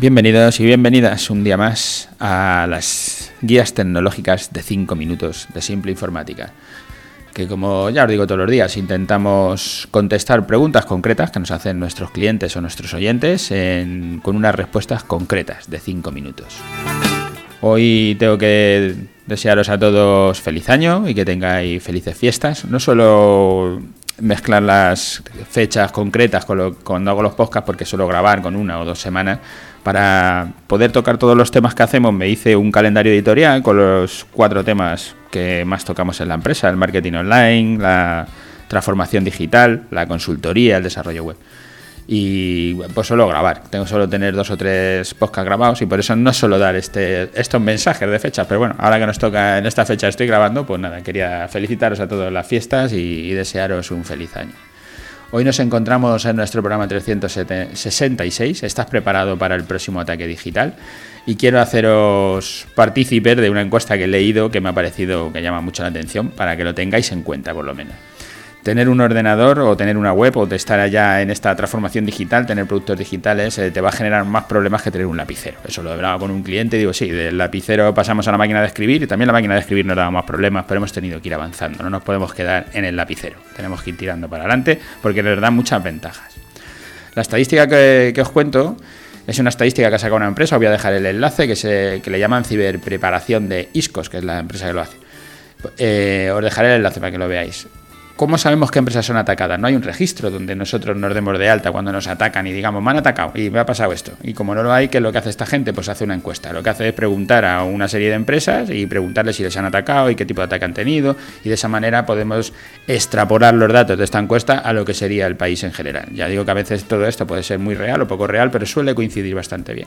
Bienvenidos y bienvenidas un día más a las guías tecnológicas de 5 minutos de Simple Informática. Que como ya os digo todos los días, intentamos contestar preguntas concretas que nos hacen nuestros clientes o nuestros oyentes con unas respuestas concretas de 5 minutos. Hoy tengo que desearos a todos feliz año y que tengáis felices fiestas. No solo mezclar las fechas concretas con cuando hago los podcasts, porque suelo grabar con una o dos semanas, para poder tocar todos los temas que hacemos, me hice un calendario editorial con los cuatro temas que más tocamos en la empresa, el marketing online, la transformación digital, la consultoría, el desarrollo web. Y pues solo grabar, tengo solo tener dos o tres podcasts grabados y por eso no solo dar este, estos mensajes de fechas, pero bueno, ahora que nos toca en esta fecha estoy grabando, pues nada, quería felicitaros a todos las fiestas y desearos un feliz año. Hoy nos encontramos en nuestro programa 366. ¿Estás preparado para el próximo ataque digital? Y quiero haceros partícipes de una encuesta que he leído que me ha parecido que llama mucho la atención para que lo tengáis en cuenta por lo menos tener un ordenador o tener una web o de estar allá en esta transformación digital, tener productos digitales, eh, te va a generar más problemas que tener un lapicero. Eso lo hablaba con un cliente y digo, sí, del lapicero pasamos a la máquina de escribir y también la máquina de escribir nos daba más problemas, pero hemos tenido que ir avanzando, no nos podemos quedar en el lapicero, tenemos que ir tirando para adelante porque nos da muchas ventajas. La estadística que, os cuento es una estadística que ha sacado una empresa, os voy a dejar el enlace, que, se, que le llaman ciberpreparación de ISCOS, que es la empresa que lo hace. Eh, os dejaré el enlace para que lo veáis. ¿Cómo sabemos qué empresas son atacadas? No hay un registro donde nosotros nos demos de alta cuando nos atacan y digamos, me han atacado y me ha pasado esto. Y como no lo hay, ¿qué es lo que hace esta gente? Pues hace una encuesta. Lo que hace es preguntar a una serie de empresas y preguntarles si les han atacado y qué tipo de ataque han tenido. Y de esa manera podemos extrapolar los datos de esta encuesta a lo que sería el país en general. Ya digo que a veces todo esto puede ser muy real o poco real, pero suele coincidir bastante bien.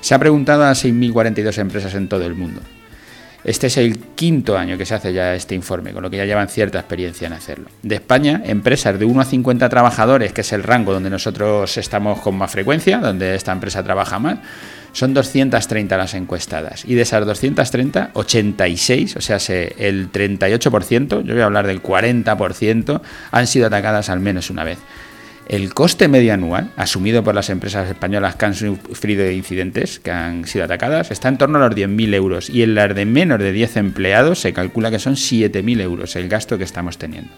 Se ha preguntado a 6.042 empresas en todo el mundo. Este es el quinto año que se hace ya este informe, con lo que ya llevan cierta experiencia en hacerlo. De España, empresas de 1 a 50 trabajadores, que es el rango donde nosotros estamos con más frecuencia, donde esta empresa trabaja más, son 230 las encuestadas. Y de esas 230, 86, o sea, el 38%, yo voy a hablar del 40%, han sido atacadas al menos una vez. El coste medio anual, asumido por las empresas españolas que han sufrido incidentes, que han sido atacadas, está en torno a los 10.000 euros y en las de menos de 10 empleados se calcula que son 7.000 euros el gasto que estamos teniendo.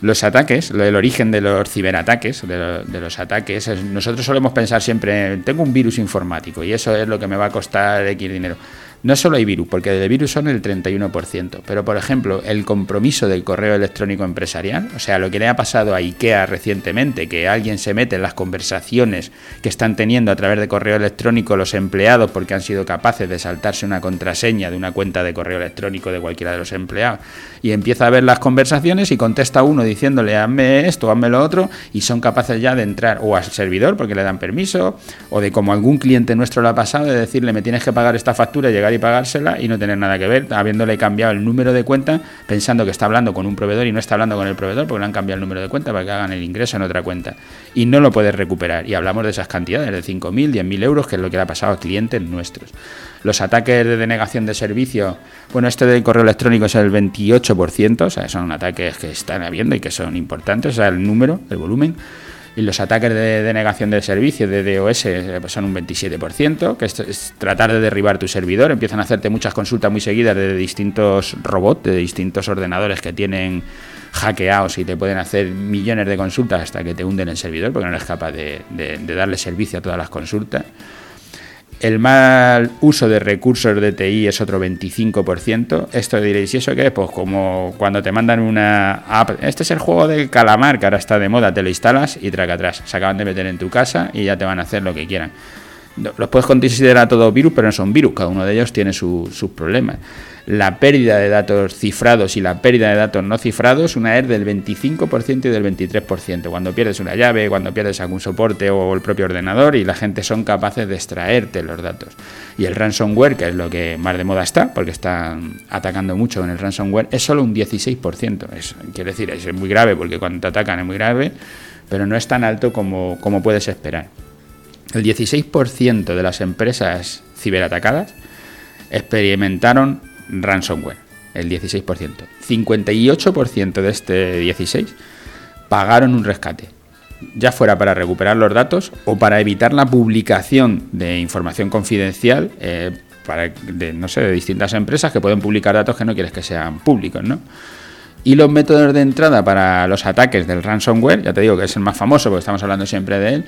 Los ataques, el origen de los ciberataques, de, los ataques, nosotros solemos pensar siempre, tengo un virus informático y eso es lo que me va a costar X dinero. No solo hay virus, porque de virus son el 31%, pero por ejemplo, el compromiso del correo electrónico empresarial, o sea, lo que le ha pasado a IKEA recientemente, que alguien se mete en las conversaciones que están teniendo a través de correo electrónico los empleados porque han sido capaces de saltarse una contraseña de una cuenta de correo electrónico de cualquiera de los empleados y empieza a ver las conversaciones y contesta uno diciéndole hazme esto, hazme lo otro y son capaces ya de entrar o al servidor porque le dan permiso o de como algún cliente nuestro lo ha pasado de decirle me tienes que pagar esta factura y llegar y pagársela y no tener nada que ver, habiéndole cambiado el número de cuenta, pensando que está hablando con un proveedor y no está hablando con el proveedor porque le han cambiado el número de cuenta para que hagan el ingreso en otra cuenta. Y no lo puedes recuperar. Y hablamos de esas cantidades, de 5.000, 10.000 euros, que es lo que le ha pasado a clientes nuestros. Los ataques de denegación de servicio, bueno, este del correo electrónico es el 28%, o sea, son ataques que están habiendo y que son importantes, o sea, el número, el volumen y los ataques de denegación de servicio de DOS eh, pues son un 27%, que es, tratar de derribar tu servidor. Empiezan a hacerte muchas consultas muy seguidas de distintos robots, de distintos ordenadores que tienen hackeados y te pueden hacer millones de consultas hasta que te hunden el servidor porque no eres capaz de darle servicio a todas las consultas. El mal uso de recursos de TI es otro 25%. Esto diréis, ¿y eso qué es? Pues como cuando te mandan una app, este es el juego del calamar que ahora está de moda, te lo instalas y traca atrás. Se acaban de meter en tu casa y ya te van a hacer lo que quieran. Los puedes considerar todos virus, pero no son virus, cada uno de ellos tiene sus problemas la pérdida de datos cifrados y la pérdida de datos no cifrados, una es del 25% y del 23%. Cuando pierdes una llave, cuando pierdes algún soporte o el propio ordenador y la gente son capaces de extraerte los datos. Y el ransomware, que es lo que más de moda está, porque están atacando mucho con el ransomware, es solo un 16%. Es, quiere decir, es muy grave porque cuando te atacan es muy grave, pero no es tan alto como, como puedes esperar. El 16% de las empresas ciberatacadas experimentaron ransomware, el 16%. 58% de este 16 pagaron un rescate. ya fuera para recuperar los datos o para evitar la publicación de información confidencial eh, para, de, no sé, de distintas empresas que pueden publicar datos que no quieres que sean públicos, ¿no? Y los métodos de entrada para los ataques del ransomware, ya te digo que es el más famoso porque estamos hablando siempre de él,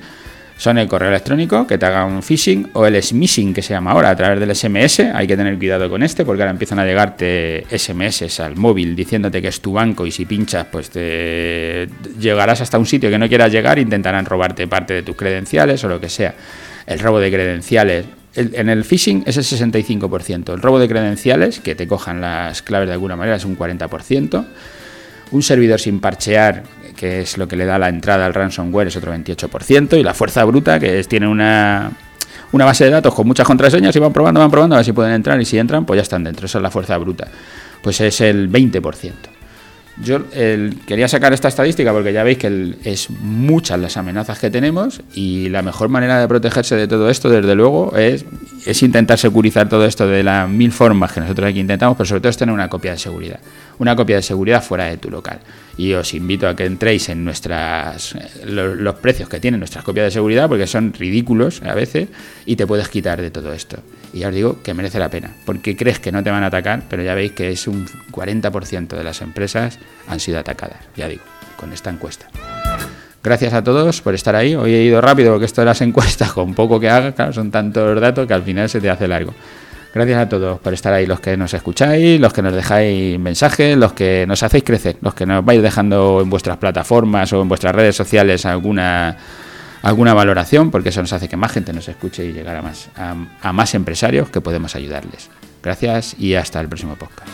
son el correo electrónico, que te haga un phishing, o el smishing, que se llama ahora, a través del SMS. Hay que tener cuidado con este, porque ahora empiezan a llegarte SMS al móvil diciéndote que es tu banco y si pinchas, pues te llegarás hasta un sitio que no quieras llegar, intentarán robarte parte de tus credenciales o lo que sea. El robo de credenciales. en el phishing es el 65%. El robo de credenciales, que te cojan las claves de alguna manera, es un 40%. Un servidor sin parchear que es lo que le da la entrada al ransomware, es otro 28%, y la fuerza bruta, que es, tiene una, una base de datos con muchas contraseñas y van probando, van probando a ver si pueden entrar, y si entran, pues ya están dentro, esa es la fuerza bruta. Pues es el 20%. Yo quería sacar esta estadística porque ya veis que es muchas las amenazas que tenemos y la mejor manera de protegerse de todo esto, desde luego, es, es intentar securizar todo esto de las mil formas que nosotros aquí intentamos, pero sobre todo es tener una copia de seguridad. Una copia de seguridad fuera de tu local. Y os invito a que entréis en nuestras los, los precios que tienen nuestras copias de seguridad porque son ridículos a veces y te puedes quitar de todo esto. Y ya os digo que merece la pena, porque crees que no te van a atacar, pero ya veis que es un 40% de las empresas han sido atacadas, ya digo, con esta encuesta. Gracias a todos por estar ahí. Hoy he ido rápido porque esto de las encuestas, con poco que haga, claro, son tantos datos que al final se te hace largo. Gracias a todos por estar ahí, los que nos escucháis, los que nos dejáis mensajes, los que nos hacéis crecer, los que nos vais dejando en vuestras plataformas o en vuestras redes sociales alguna alguna valoración, porque eso nos hace que más gente nos escuche y llegar a más, a, a más empresarios que podemos ayudarles. Gracias y hasta el próximo podcast.